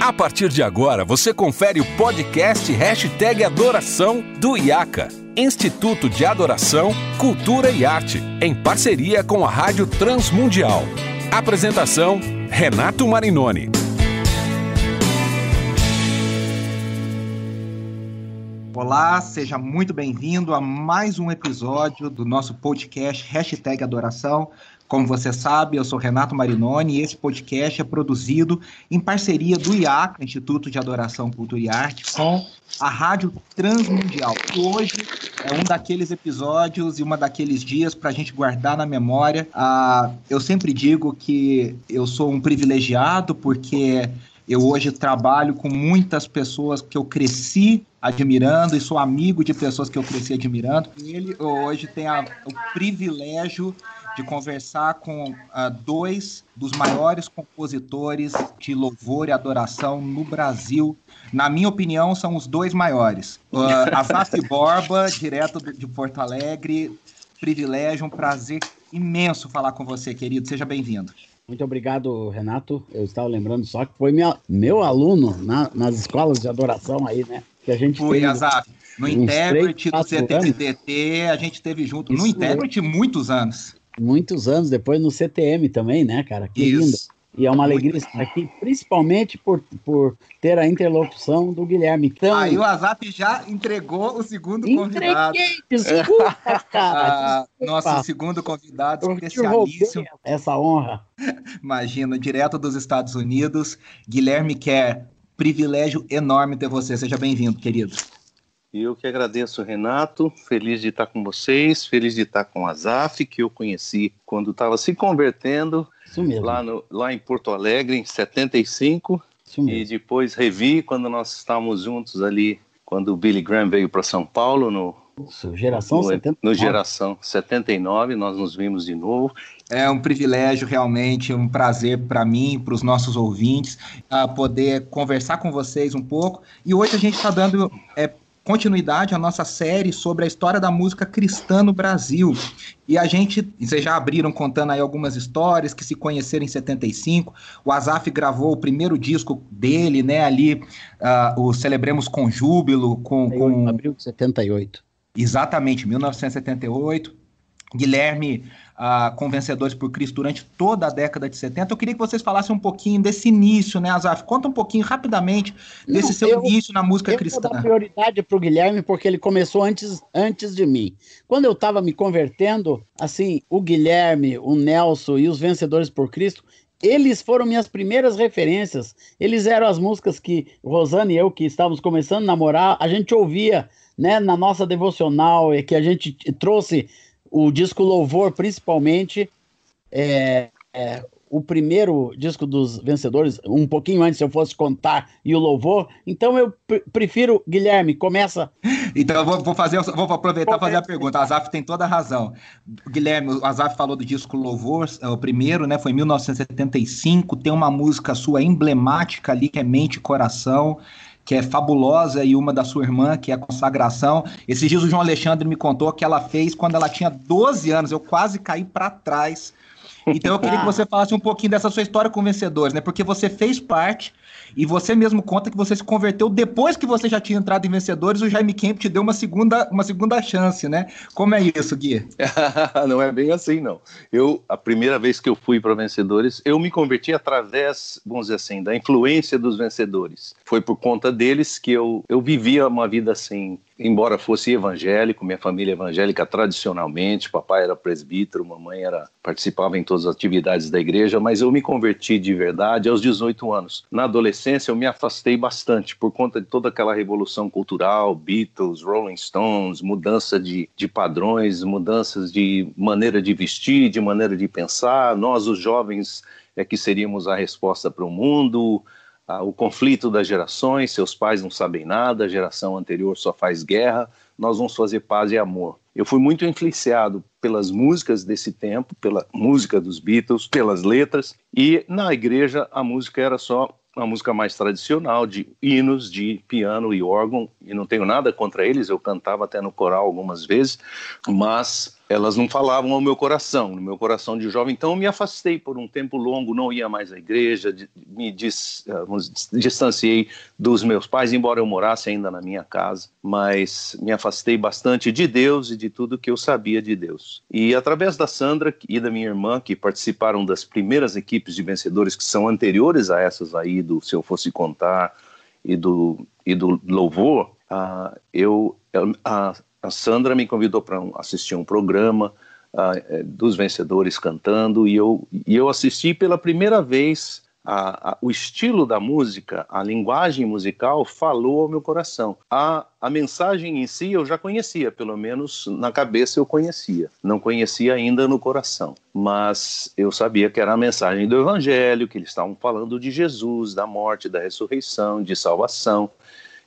A partir de agora, você confere o podcast Hashtag Adoração do IACA, Instituto de Adoração, Cultura e Arte, em parceria com a Rádio Transmundial. Apresentação, Renato Marinoni. Olá, seja muito bem-vindo a mais um episódio do nosso podcast Hashtag Adoração. Como você sabe, eu sou Renato Marinoni e esse podcast é produzido em parceria do IAC, Instituto de Adoração, Cultura e Arte, com a Rádio Transmundial. Hoje é um daqueles episódios e uma daqueles dias para a gente guardar na memória. Ah, eu sempre digo que eu sou um privilegiado porque eu hoje trabalho com muitas pessoas que eu cresci admirando e sou amigo de pessoas que eu cresci admirando. E ele hoje tem a, o privilégio de conversar com uh, dois dos maiores compositores de louvor e adoração no Brasil. Na minha opinião, são os dois maiores. Uh, Azaf Borba, direto de Porto Alegre. Privilégio, um prazer imenso falar com você, querido. Seja bem-vindo. Muito obrigado, Renato. Eu estava lembrando só que foi minha, meu aluno na, nas escolas de adoração aí, né? Que a gente foi, Azaf. No Interpret, no CTDT, a gente teve junto. Isso no Interpret, muitos anos muitos anos depois no CTM também, né, cara? Que Isso. lindo. E é uma alegria estar aqui, principalmente por, por ter a interlocução do Guilherme. Então, Aí o Azap já entregou o segundo convidado. Desculpa, cara. Ah, nosso segundo convidado especialíssimo. Essa honra. Imagina, direto dos Estados Unidos, Guilherme Quer. Privilégio enorme ter você. Seja bem-vindo, querido. Eu que agradeço, Renato. Feliz de estar com vocês, feliz de estar com a Zaf, que eu conheci quando estava se convertendo lá, no, lá em Porto Alegre, em 75. E depois revi quando nós estávamos juntos ali, quando o Billy Graham veio para São Paulo, no, Isso, geração no, 79. no Geração 79, nós nos vimos de novo. É um privilégio, realmente, um prazer para mim, para os nossos ouvintes, uh, poder conversar com vocês um pouco. E hoje a gente está dando é, continuidade à nossa série sobre a história da música cristã no Brasil. E a gente, vocês já abriram contando aí algumas histórias que se conheceram em 75. O Azaf gravou o primeiro disco dele, né? Ali, uh, o Celebremos com Júbilo, com. com... Abril de 78. Exatamente, 1978. Guilherme uh, com Vencedores por Cristo durante toda a década de 70. Eu queria que vocês falassem um pouquinho desse início, né, Azaf? Conta um pouquinho rapidamente desse Não, seu eu, início na música eu cristã. Eu vou dar prioridade para o Guilherme porque ele começou antes, antes de mim. Quando eu estava me convertendo, assim, o Guilherme, o Nelson e os Vencedores por Cristo, eles foram minhas primeiras referências. Eles eram as músicas que Rosana e eu, que estávamos começando a namorar, a gente ouvia né, na nossa devocional, e que a gente trouxe o disco Louvor, principalmente, é, é, o primeiro disco dos vencedores, um pouquinho antes, se eu fosse contar, e o Louvor. Então eu prefiro, Guilherme, começa. Então eu vou, vou fazer, vou aproveitar e fazer a pergunta. A Azaf tem toda a razão. Guilherme, o Azaf falou do disco Louvor, é o primeiro, né? Foi em 1975. Tem uma música sua emblemática ali, que é Mente e Coração que é fabulosa, e uma da sua irmã, que é a consagração. Esses dias o João Alexandre me contou que ela fez quando ela tinha 12 anos. Eu quase caí para trás. Então eu queria que você falasse um pouquinho dessa sua história com vencedores, né? Porque você fez parte e você mesmo conta que você se converteu depois que você já tinha entrado em Vencedores, o Jaime Kemp te deu uma segunda, uma segunda chance, né? Como é isso, Gui? não é bem assim, não. Eu, a primeira vez que eu fui para Vencedores, eu me converti através, vamos dizer assim, da influência dos vencedores. Foi por conta deles que eu, eu vivia uma vida assim, embora fosse evangélico, minha família é evangélica tradicionalmente, papai era presbítero, mamãe era participava em todas as atividades da igreja, mas eu me converti de verdade aos 18 anos. Na adolescência eu me afastei bastante por conta de toda aquela revolução cultural, Beatles, Rolling Stones, mudança de, de padrões, mudanças de maneira de vestir, de maneira de pensar. Nós, os jovens, é que seríamos a resposta para o mundo ah, o conflito das gerações, seus pais não sabem nada, a geração anterior só faz guerra, nós vamos fazer paz e amor. Eu fui muito influenciado pelas músicas desse tempo, pela música dos Beatles, pelas letras, e na igreja a música era só uma música mais tradicional, de hinos, de piano e órgão, e não tenho nada contra eles, eu cantava até no coral algumas vezes, mas elas não falavam ao meu coração, no meu coração de jovem. Então eu me afastei por um tempo longo, não ia mais à igreja, me dis, uh, distanciei dos meus pais, embora eu morasse ainda na minha casa, mas me afastei bastante de Deus e de tudo que eu sabia de Deus. E através da Sandra e da minha irmã, que participaram das primeiras equipes de vencedores que são anteriores a essas aí do Se Eu Fosse Contar e do, e do Louvor, uh, eu, uh, a Sandra me convidou para assistir um programa uh, dos vencedores cantando e eu, e eu assisti pela primeira vez a, a, o estilo da música, a linguagem musical falou ao meu coração. A, a mensagem em si eu já conhecia, pelo menos na cabeça eu conhecia. Não conhecia ainda no coração, mas eu sabia que era a mensagem do Evangelho, que eles estavam falando de Jesus, da morte, da ressurreição, de salvação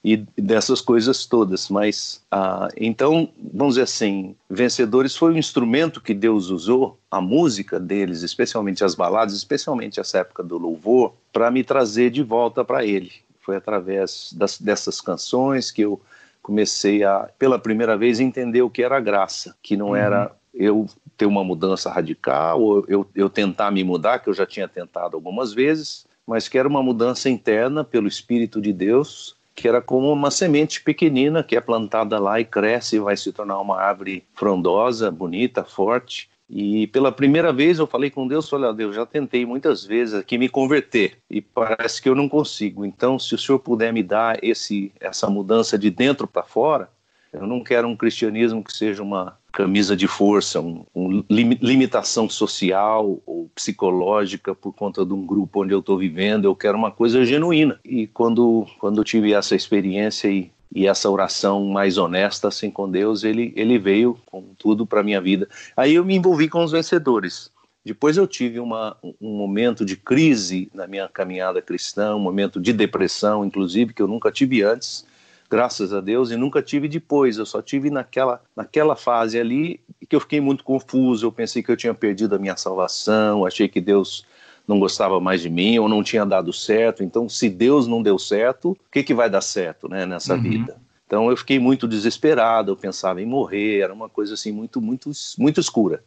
e dessas coisas todas. Mas ah, então, vamos dizer assim, Vencedores foi um instrumento que Deus usou, a música deles, especialmente as baladas, especialmente essa época do louvor, para me trazer de volta para Ele. Foi através das, dessas canções que eu comecei a, pela primeira vez, entender o que era graça, que não uhum. era eu ter uma mudança radical, ou eu, eu tentar me mudar, que eu já tinha tentado algumas vezes, mas que era uma mudança interna pelo Espírito de Deus, que era como uma semente pequenina que é plantada lá e cresce e vai se tornar uma árvore frondosa, bonita, forte. E pela primeira vez eu falei com Deus, olha Deus, já tentei muitas vezes aqui me converter e parece que eu não consigo. Então, se o Senhor puder me dar esse essa mudança de dentro para fora, eu não quero um cristianismo que seja uma camisa de força, uma um limitação social ou psicológica por conta de um grupo onde eu estou vivendo. Eu quero uma coisa genuína. E quando, quando eu tive essa experiência e, e essa oração mais honesta assim com Deus, ele, ele veio com tudo para minha vida. Aí eu me envolvi com os vencedores. Depois eu tive uma, um momento de crise na minha caminhada cristã, um momento de depressão, inclusive, que eu nunca tive antes graças a Deus, e nunca tive depois. Eu só tive naquela, naquela fase ali que eu fiquei muito confuso. Eu pensei que eu tinha perdido a minha salvação, achei que Deus não gostava mais de mim ou não tinha dado certo. Então, se Deus não deu certo, o que, que vai dar certo né, nessa uhum. vida? Então, eu fiquei muito desesperado. Eu pensava em morrer. Era uma coisa assim muito, muito, muito escura.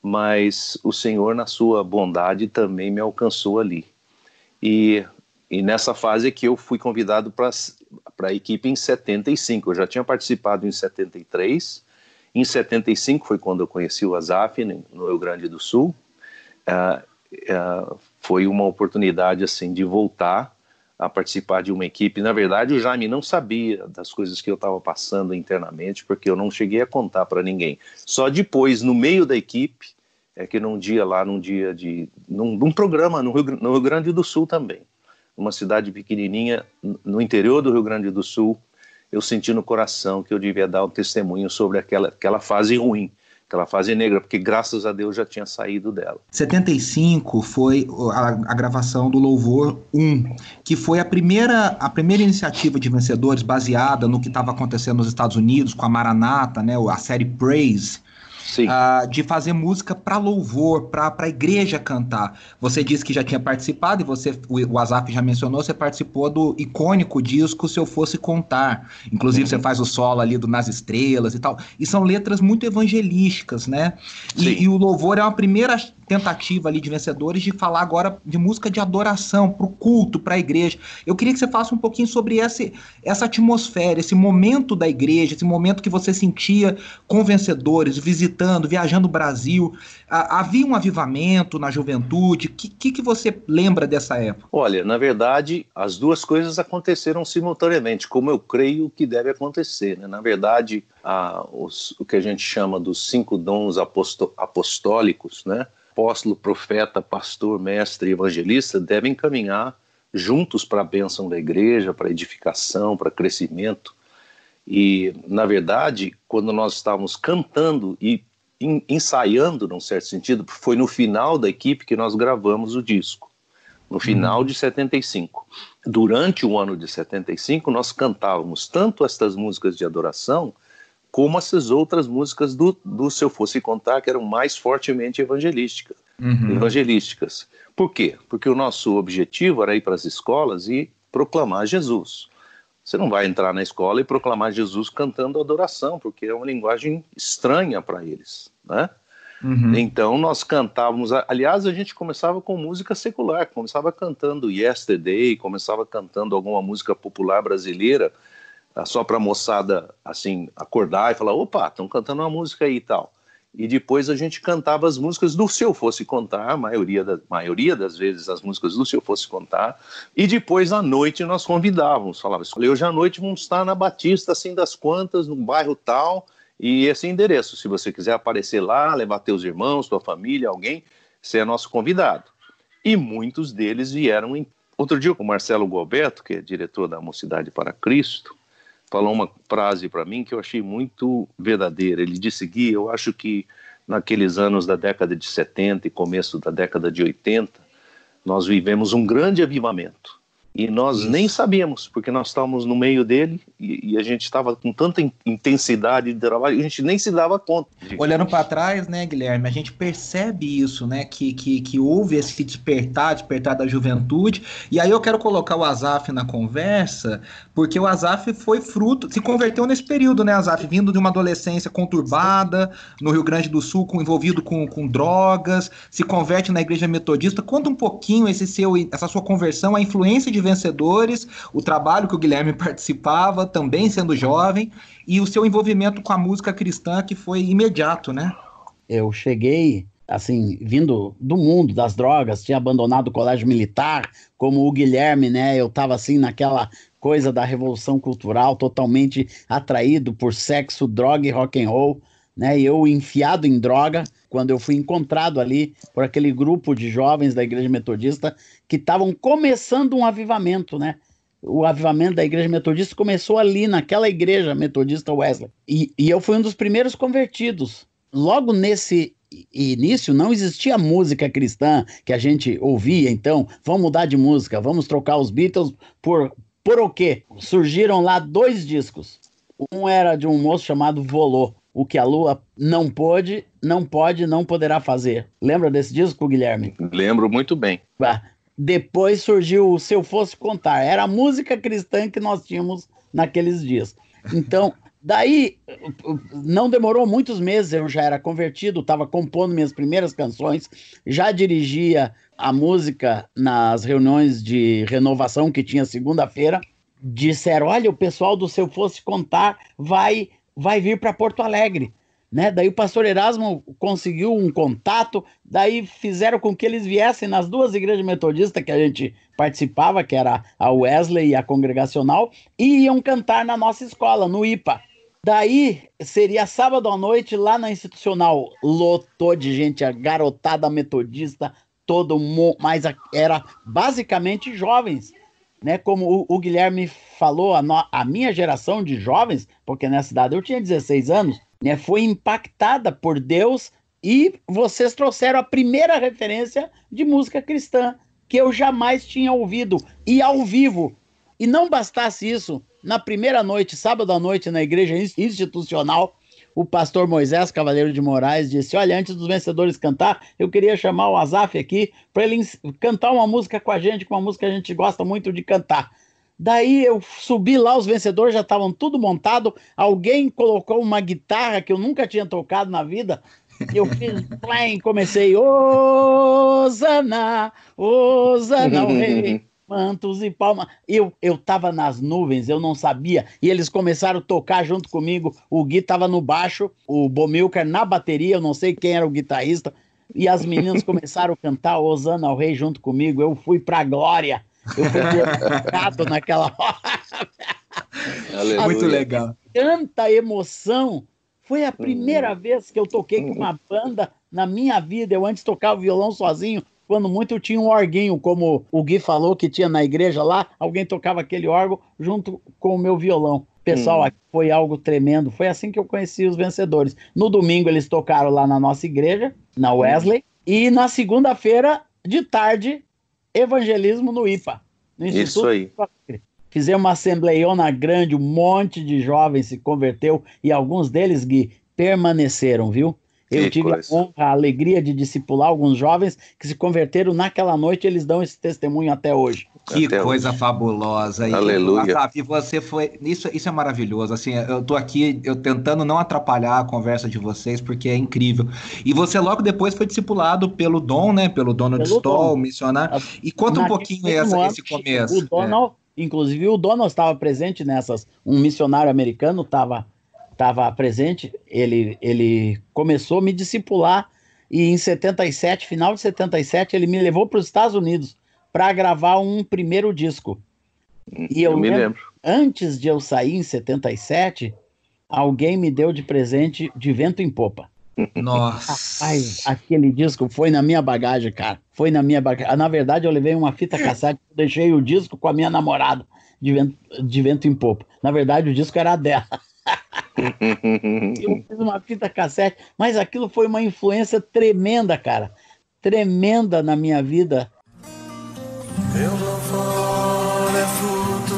Mas o Senhor, na sua bondade, também me alcançou ali. E e nessa fase que eu fui convidado para a equipe em 75. Eu já tinha participado em 73. Em 75 foi quando eu conheci o Azaf no Rio Grande do Sul. Uh, uh, foi uma oportunidade assim de voltar a participar de uma equipe. Na verdade, o Jaime não sabia das coisas que eu estava passando internamente, porque eu não cheguei a contar para ninguém. Só depois, no meio da equipe, é que num dia lá, num dia de. num, num programa no Rio, no Rio Grande do Sul também uma cidade pequenininha no interior do Rio Grande do Sul, eu senti no coração que eu devia dar um testemunho sobre aquela, aquela fase ruim, aquela fase negra, porque graças a Deus já tinha saído dela. 75 foi a, a, gravação do Louvor 1, que foi a primeira, a primeira iniciativa de vencedores baseada no que estava acontecendo nos Estados Unidos com a Maranata, né, a série Praise, uh, de fazer música para louvor, para a igreja cantar. Você disse que já tinha participado, e você, o, o Azaf já mencionou, você participou do icônico disco Se Eu Fosse Contar. Inclusive, uhum. você faz o solo ali do Nas Estrelas e tal. E são letras muito evangelísticas, né? E, e, o louvor é uma primeira tentativa ali de vencedores de falar agora de música de adoração, para o culto, para a igreja. Eu queria que você falasse um pouquinho sobre esse, essa atmosfera, esse momento da igreja, esse momento que você sentia com vencedores, visitando, viajando o Brasil. Havia um avivamento na juventude? O que, que, que você lembra dessa época? Olha, na verdade, as duas coisas aconteceram simultaneamente, como eu creio que deve acontecer. Né? Na verdade, os, o que a gente chama dos cinco dons apostólicos, né? Apóstolo, profeta, pastor, mestre e evangelista devem caminhar juntos para a bênção da igreja, para edificação, para crescimento. E, na verdade, quando nós estávamos cantando e ensaiando, num certo sentido, foi no final da equipe que nós gravamos o disco, no final uhum. de 75. Durante o ano de 75, nós cantávamos tanto estas músicas de adoração como essas outras músicas do, do Se Eu Fosse Contar, que eram mais fortemente evangelísticas. Uhum. evangelísticas. Por quê? Porque o nosso objetivo era ir para as escolas e proclamar Jesus. Você não vai entrar na escola e proclamar Jesus cantando adoração, porque é uma linguagem estranha para eles, né? Uhum. Então nós cantávamos, aliás, a gente começava com música secular, começava cantando Yesterday, começava cantando alguma música popular brasileira, só para a moçada assim acordar e falar, opa, estão cantando uma música aí e tal. E depois a gente cantava as músicas do Se Eu Fosse Contar, a maioria, da, maioria das vezes as músicas do Se Eu Fosse Contar. E depois à noite nós convidávamos, falava assim, hoje à noite vamos estar na Batista, assim das quantas, no bairro tal, e esse endereço. Se você quiser aparecer lá, levar teus irmãos, tua família, alguém, você é nosso convidado. E muitos deles vieram em... Outro dia, o Marcelo Gobeto, que é diretor da Mocidade para Cristo, falou uma frase para mim que eu achei muito verdadeira. Ele disse: Gui, eu acho que naqueles anos da década de 70 e começo da década de 80, nós vivemos um grande avivamento. E nós Isso. nem sabíamos, porque nós estávamos no meio dele e, e a gente estava com tanta intensidade de trabalho, a gente nem se dava conta. Olhando para trás, né, Guilherme, a gente percebe isso, né, que, que, que houve esse despertar, despertar da juventude. E aí eu quero colocar o Azaf na conversa, porque o Azaf foi fruto, se converteu nesse período, né, Azaf, vindo de uma adolescência conturbada, no Rio Grande do Sul, com, envolvido com, com drogas, se converte na igreja metodista. Conta um pouquinho esse seu, essa sua conversão, a influência de vencedores, o trabalho que o Guilherme participava, também sendo jovem, e o seu envolvimento com a música cristã que foi imediato, né? Eu cheguei assim, vindo do mundo das drogas, tinha abandonado o colégio militar, como o Guilherme, né? Eu estava assim naquela coisa da revolução cultural, totalmente atraído por sexo, droga e rock and roll, né? Eu enfiado em droga, quando eu fui encontrado ali por aquele grupo de jovens da igreja metodista que estavam começando um avivamento, né? O avivamento da igreja metodista começou ali, naquela igreja metodista Wesley. E, e eu fui um dos primeiros convertidos. Logo nesse início não existia música cristã que a gente ouvia, então vamos mudar de música, vamos trocar os Beatles por, por o quê? Surgiram lá dois discos. Um era de um moço chamado Volô, o que a lua não pôde, não pode, não poderá fazer. Lembra desse disco, Guilherme? Lembro muito bem. Depois surgiu o Se Eu Fosse Contar. Era a música cristã que nós tínhamos naqueles dias. Então, daí, não demorou muitos meses, eu já era convertido, estava compondo minhas primeiras canções, já dirigia a música nas reuniões de renovação que tinha segunda-feira. Disseram: olha, o pessoal do Se Eu Fosse Contar vai, vai vir para Porto Alegre né? Daí o pastor Erasmo conseguiu um contato, daí fizeram com que eles viessem nas duas igrejas metodistas que a gente participava, que era a Wesley e a Congregacional, e iam cantar na nossa escola, no IPA. Daí seria sábado à noite lá na institucional, lotou de gente, a garotada metodista, todo mundo, mas era basicamente jovens, né? Como o, o Guilherme falou, a, no, a minha geração de jovens, porque nessa idade eu tinha 16 anos, né, foi impactada por Deus e vocês trouxeram a primeira referência de música cristã que eu jamais tinha ouvido e ao vivo. E não bastasse isso, na primeira noite, sábado à noite, na igreja institucional, o pastor Moisés Cavaleiro de Moraes disse: Olha, antes dos vencedores cantar, eu queria chamar o Azaf aqui para ele cantar uma música com a gente, com uma música que a gente gosta muito de cantar. Daí eu subi lá, os vencedores já estavam tudo montado. Alguém colocou uma guitarra que eu nunca tinha tocado na vida. Eu fiz plim, comecei Osana, Osana, o rei, mantos e palmas. Eu eu tava nas nuvens, eu não sabia. E eles começaram a tocar junto comigo. O Gui tava no baixo, o Bomilcar na bateria, eu não sei quem era o guitarrista. E as meninas começaram a cantar Osana ao rei junto comigo. Eu fui pra glória. Eu fui glorificado naquela hora. Muito legal. Tanta emoção. Foi a primeira hum. vez que eu toquei com uma banda na minha vida. Eu antes tocava violão sozinho. Quando muito eu tinha um orguinho, como o Gui falou que tinha na igreja lá, alguém tocava aquele órgão junto com o meu violão. Pessoal, hum. foi algo tremendo. Foi assim que eu conheci os vencedores. No domingo eles tocaram lá na nossa igreja, na Wesley, hum. e na segunda-feira de tarde evangelismo no IPA. No Isso aí. Fizemos uma assembleiona grande, um monte de jovens se converteu e alguns deles, Gui, permaneceram, viu? Eu que tive coisa. a honra, a alegria de discipular alguns jovens que se converteram naquela noite, eles dão esse testemunho até hoje. Que até coisa hoje. fabulosa. E, Aleluia. Sabe, você foi. Isso, isso é maravilhoso. Assim, eu tô aqui eu tentando não atrapalhar a conversa de vocês, porque é incrível. E você logo depois foi discipulado pelo Dom, né? Pelo Donald pelo Stoll, Dom. missionário. E conta um pouquinho essa, esse começo. O Donald, é. inclusive, o Donald estava presente nessas. Um missionário americano estava estava presente, ele, ele começou a me discipular e em 77, final de 77, ele me levou para os Estados Unidos para gravar um primeiro disco. E eu, eu me lembro, lembro, antes de eu sair em 77, alguém me deu de presente de vento em popa. Nossa. Rapaz, aquele disco foi na minha bagagem, cara. Foi na minha bagagem. Na verdade, eu levei uma fita cassete, deixei o disco com a minha namorada de vento, de vento em popa. Na verdade, o disco era dela. eu fiz uma fita cassete, mas aquilo foi uma influência tremenda, cara. Tremenda na minha vida. Meu louvor é fruto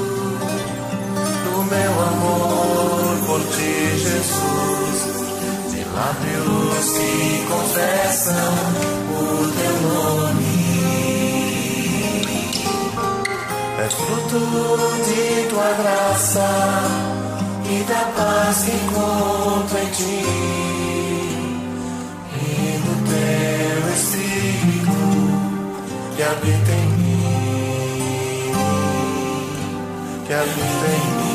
do meu amor por ti, Jesus. De lábios que confessam o teu nome. É fruto de tua graça e da paz que encontro em ti e do teu Espírito que habita em mim, que habita em mim.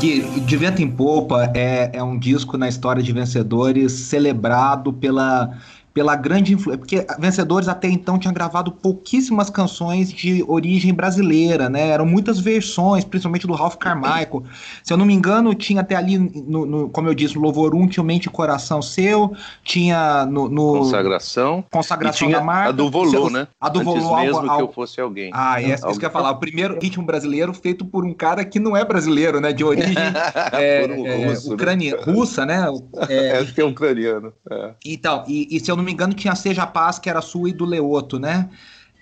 De, de Vento em Popa é, é um disco na história de vencedores celebrado pela pela grande influência, porque Vencedores até então tinha gravado pouquíssimas canções de origem brasileira, né? Eram muitas versões, principalmente do Ralph Carmichael. Se eu não me engano, tinha até ali, no, no como eu disse, no Louvor 1 tinha o Mente e Coração Seu, tinha no... no Consagração. Consagração da marca. A do Volô, né? A do Volô. mesmo algo, que eu fosse alguém. Ah, é, isso que eu ia falar. O primeiro ritmo brasileiro feito por um cara que não é brasileiro, né? De origem é, um é, russo, ucrania, né? russa, né? É, Acho que é ucraniano. É. Então, e, e se eu não me engano, tinha Seja Paz, que era sua e do Leoto, né?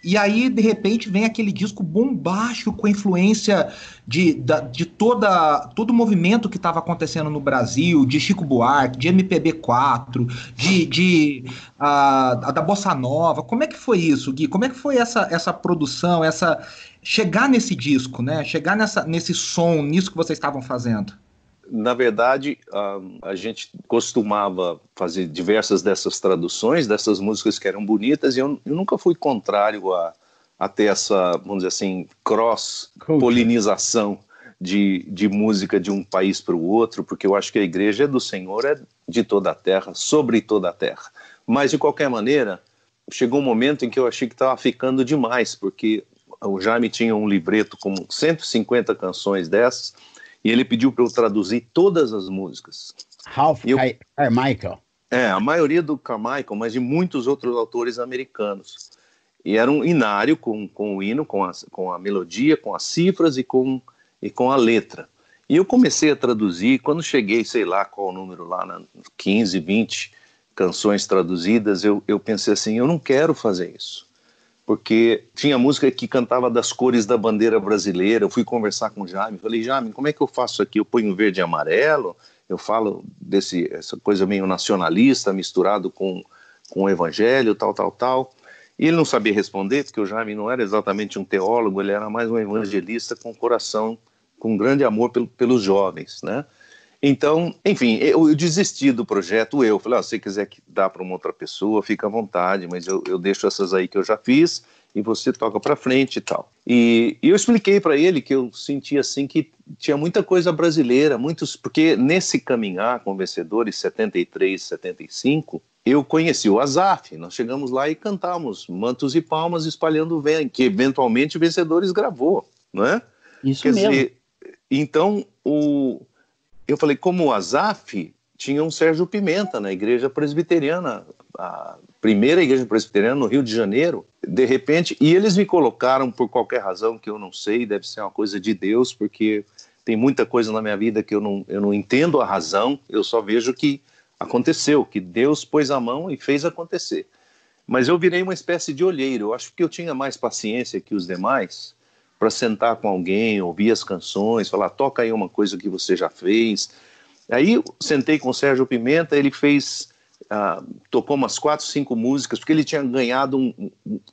E aí, de repente, vem aquele disco bombástico com a influência de, de toda, todo o movimento que estava acontecendo no Brasil, de Chico Buarque, de MPB4, de, de uh, da Bossa Nova. Como é que foi isso, Gui? Como é que foi essa, essa produção, essa chegar nesse disco, né? Chegar nessa, nesse som, nisso que vocês estavam fazendo? Na verdade, a, a, gente costumava fazer diversas dessas traduções, dessas músicas que eram bonitas, e eu, eu nunca fui contrário a, a ter essa, vamos dizer assim, cross-polinização de, de música de um país para o outro, porque eu acho que a igreja do Senhor, é de toda a terra, sobre toda a terra. Mas, de qualquer maneira, chegou um momento em que eu achei que estava ficando demais, porque o Jaime tinha um livreto com 150 canções dessas, e ele pediu para eu traduzir todas as músicas. Ralph eu, Carmichael. É, a maioria do Carmichael, mas de muitos outros autores americanos. E era um inário com, com o hino, com a, com a melodia, com as cifras e com, e com a letra. E eu comecei a traduzir, quando cheguei, sei lá qual o número lá, na 15, 20 canções traduzidas, eu, eu pensei assim, eu não quero fazer isso porque tinha música que cantava das cores da bandeira brasileira. Eu fui conversar com o Jaime, falei, Jaime, como é que eu faço aqui? Eu ponho verde e amarelo, eu falo desse essa coisa meio nacionalista misturado com, com o evangelho, tal, tal, tal. E ele não sabia responder, porque o Jaime não era exatamente um teólogo, ele era mais um evangelista com coração, com grande amor pelo, pelos jovens, né? Então, enfim, eu, eu, desisti do projeto, eu falei, ah, se você quiser dar para uma outra pessoa, fica à vontade, mas eu, eu deixo essas aí que eu já fiz e você toca para frente e tal. E, e eu expliquei para ele que eu sentia assim que tinha muita coisa brasileira, muitos, porque nesse caminhar com vencedores 73, 75, eu conheci o Azaf, nós chegamos lá e cantamos Mantos e Palmas espalhando o vento, que eventualmente Vencedores gravou, não é? Isso Quer mesmo. Dizer, então, o, eu falei, como o Azaf tinha um Sérgio Pimenta na igreja presbiteriana, a primeira igreja presbiteriana no Rio de Janeiro, de repente, e eles me colocaram por qualquer razão que eu não sei, deve ser uma coisa de Deus, porque tem muita coisa na minha vida que eu não, eu não entendo a razão, eu só vejo que aconteceu, que Deus pôs a mão e fez acontecer. Mas eu virei uma espécie de olheiro, eu acho que eu tinha mais paciência que os demais, para sentar com alguém, ouvir as canções, falar, toca aí uma coisa que você já fez. Aí sentei com o Sérgio Pimenta, ele fez, uh, tocou umas quatro, cinco músicas, porque ele tinha ganhado, um,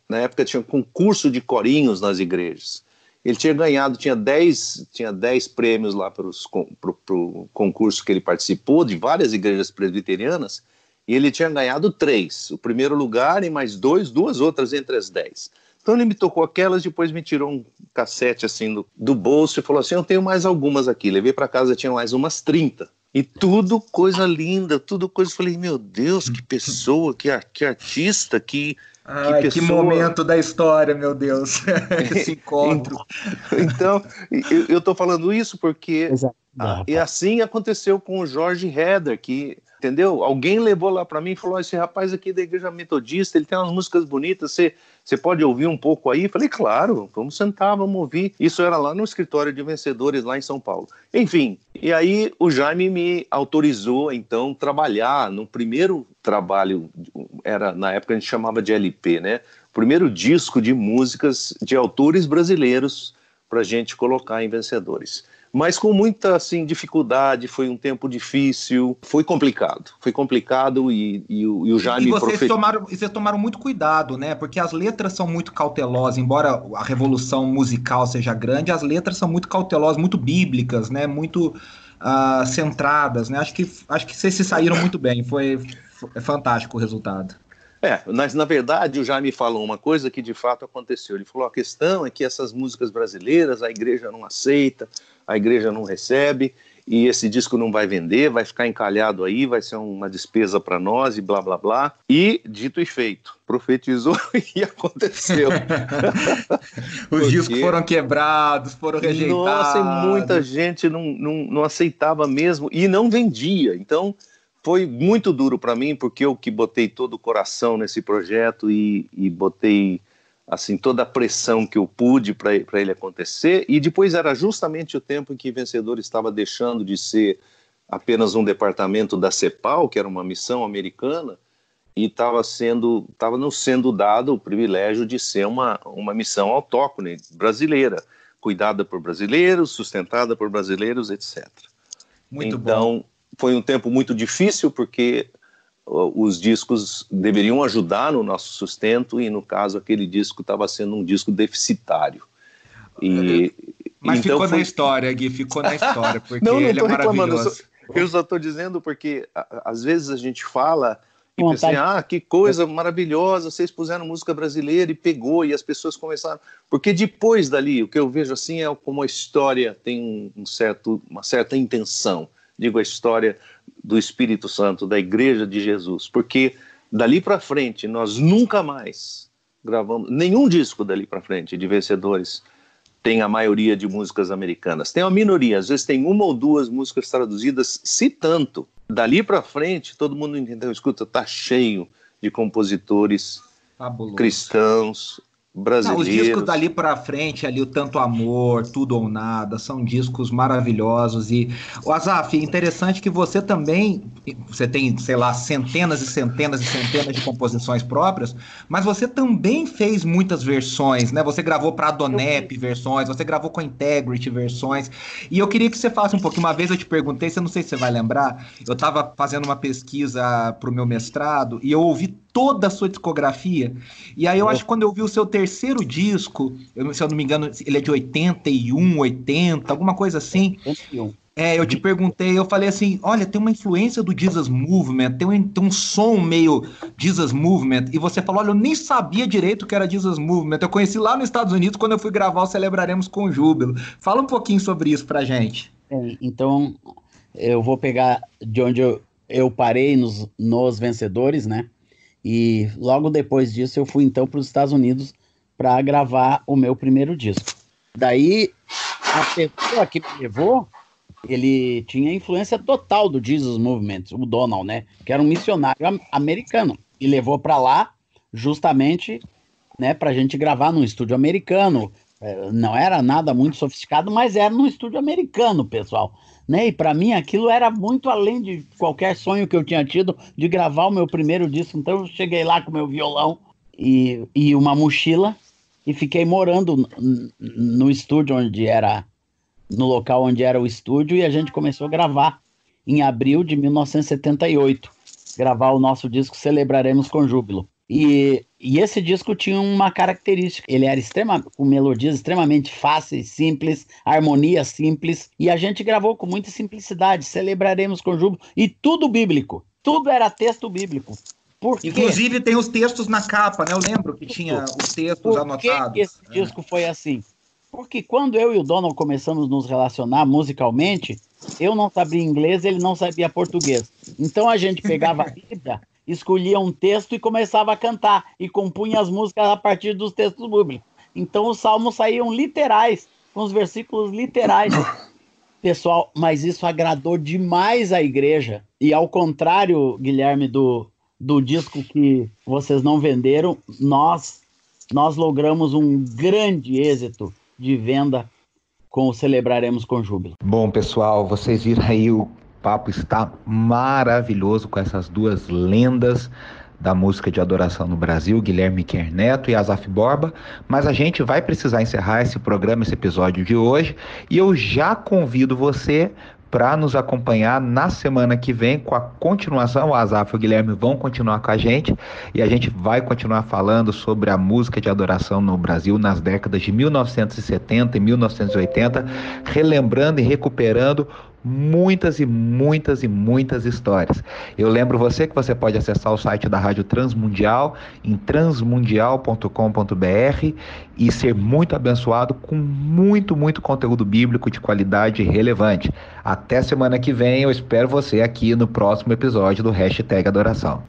na época tinha um concurso de corinhos nas igrejas. Ele tinha ganhado, tinha dez, tinha dez prêmios lá para o concurso que ele participou, de várias igrejas presbiterianas, e ele tinha ganhado três, o primeiro lugar e mais dois, duas outras entre as dez. Então ele me tocou aquelas, depois me tirou um cassete assim do, do bolso e falou assim: Eu tenho mais algumas aqui. Levei para casa, tinha mais umas 30. E tudo coisa linda, tudo coisa. Falei, meu Deus, que pessoa, que, que artista, que. Ai, que, pessoa... que momento da história, meu Deus, esse encontro. então, eu, eu tô falando isso porque. Exato. Ah, e assim aconteceu com o Jorge Heder, que entendeu? Alguém levou lá para mim e falou: esse rapaz aqui da igreja metodista, ele tem umas músicas bonitas, você, você pode ouvir um pouco aí? Falei, claro, vamos sentar, vamos ouvir. Isso era lá no escritório de vencedores, lá em São Paulo. Enfim, e aí o Jaime me autorizou, então, trabalhar no primeiro trabalho, era na época a gente chamava de LP, né? primeiro disco de músicas de autores brasileiros para gente colocar em vencedores mas com muita assim dificuldade, foi um tempo difícil, foi complicado, foi complicado e, e, e o Jaime... E vocês, profe... tomaram, vocês tomaram muito cuidado, né, porque as letras são muito cautelosas, embora a revolução musical seja grande, as letras são muito cautelosas, muito bíblicas, né, muito uh, centradas, né, acho que, acho que vocês se saíram muito bem, foi, foi fantástico o resultado. É, mas na verdade o Jaime falou uma coisa que de fato aconteceu. Ele falou: a questão é que essas músicas brasileiras a igreja não aceita, a igreja não recebe e esse disco não vai vender, vai ficar encalhado aí, vai ser uma despesa para nós e blá blá blá. E dito e feito, profetizou e aconteceu. Os Porque... discos foram quebrados, foram rejeitados. Nossa, e muita gente não, não, não aceitava mesmo e não vendia. Então foi muito duro para mim, porque eu que botei todo o coração nesse projeto e, e botei assim toda a pressão que eu pude para ele acontecer e depois era justamente o tempo em que Vencedor estava deixando de ser apenas um departamento da CEPAL, que era uma missão americana, e estava sendo estava nos sendo dado o privilégio de ser uma, uma missão autóctone brasileira, cuidada por brasileiros, sustentada por brasileiros, etc. Muito então, bom. Foi um tempo muito difícil porque os discos deveriam ajudar no nosso sustento e no caso aquele disco estava sendo um disco deficitário. E mas então ficou foi... na história, Gui, ficou na história porque não, não ele é maravilhoso. Eu só, estou dizendo porque às vezes a gente fala e pensa assim, ah, que coisa maravilhosa, vocês puseram música brasileira e pegou, e as pessoas começaram. Porque depois dali, o que eu vejo assim é como a história tem um certo, uma certa intenção. Digo, a história do Espírito Santo, da Igreja de Jesus, porque dali para frente nós nunca mais gravamos nenhum disco dali para frente de vencedores tem a maioria de músicas americanas. Tem uma minoria, às vezes tem uma ou duas músicas traduzidas, se tanto. Dali para frente, todo mundo entendeu, escuta, tá cheio de compositores Fabuloso. cristãos, brasileiros. Não, os discos dali para frente, ali o Tanto Amor, Tudo ou Nada, são discos maravilhosos e o Azaf, interessante que você também, você tem, sei lá, centenas e centenas e centenas de composições próprias, mas você também fez muitas versões, né? Você gravou para Adonep versões, você gravou com Integrity versões. E eu queria que você faça um pouco, uma vez eu te perguntei, você não sei se você vai lembrar, eu estava fazendo uma pesquisa para o meu mestrado e eu ouvi toda a sua discografia. E aí eu acho que quando eu vi o seu terceiro disco, eu, se eu não me engano, ele é de 81, 80, alguma coisa assim. 81. É, eu te perguntei, eu falei assim, olha, tem uma influência do Jesus Movement, tem um, tem um som meio Jesus Movement, e você falou, olha, eu nem sabia direito o que era Jesus Movement, eu conheci lá nos Estados Unidos, quando eu fui gravar o Celebraremos com Júbilo. Fala um pouquinho sobre isso pra gente. É, então, eu vou pegar de onde eu, eu parei nos, nos vencedores, né? E logo depois disso eu fui então para os Estados Unidos para gravar o meu primeiro disco. Daí a pessoa que me levou, ele tinha influência total do Jesus Movement, o Donald, né? Que era um missionário americano e levou para lá justamente, né, para gente gravar num estúdio americano. É, não era nada muito sofisticado, mas era num estúdio americano, pessoal né? E para mim aquilo era muito além de qualquer sonho que eu tinha tido de gravar o meu primeiro disco. Então eu cheguei lá com meu violão e, e uma mochila e fiquei morando no estúdio onde era no local onde era o estúdio e a gente começou a gravar. em abril de 1978, gravar o nosso disco Celebraremos com Júbilo. E, e esse disco tinha uma característica, ele era extrema, com melodias extremamente fáceis, simples, harmonia simples, e a gente gravou com muita simplicidade, Celebraremos com Júbilo, e tudo bíblico, tudo era texto bíblico. Inclusive tem os textos na capa, né? Eu lembro que tinha os textos Por anotados. Que esse é. disco foi assim? Porque quando eu e o Donald começamos a nos relacionar musicalmente, eu não sabia inglês, ele não sabia português. Então a gente pegava a Bíblia, escolhia um texto e começava a cantar e compunha as músicas a partir dos textos bíblicos. Então os salmos saíam literais, com os versículos literais. Pessoal, mas isso agradou demais a igreja. E ao contrário, Guilherme, do, do disco que vocês não venderam, nós nós logramos um grande êxito de venda com o Celebraremos com Júbilo. Bom, pessoal, vocês viram aí o papo está maravilhoso com essas duas lendas da música de adoração no Brasil, Guilherme Kerneto e Azaf Borba, mas a gente vai precisar encerrar esse programa, esse episódio de hoje, e eu já convido você para nos acompanhar na semana que vem com a continuação. O Azaf e o Guilherme vão continuar com a gente e a gente vai continuar falando sobre a música de adoração no Brasil nas décadas de 1970 e 1980, relembrando e recuperando muitas e muitas e muitas histórias. Eu lembro você que você pode acessar o site da Rádio Transmundial em transmundial.com.br e ser muito abençoado com muito, muito conteúdo bíblico de qualidade relevante. Até semana que vem, eu espero você aqui no próximo episódio do Hashtag Adoração.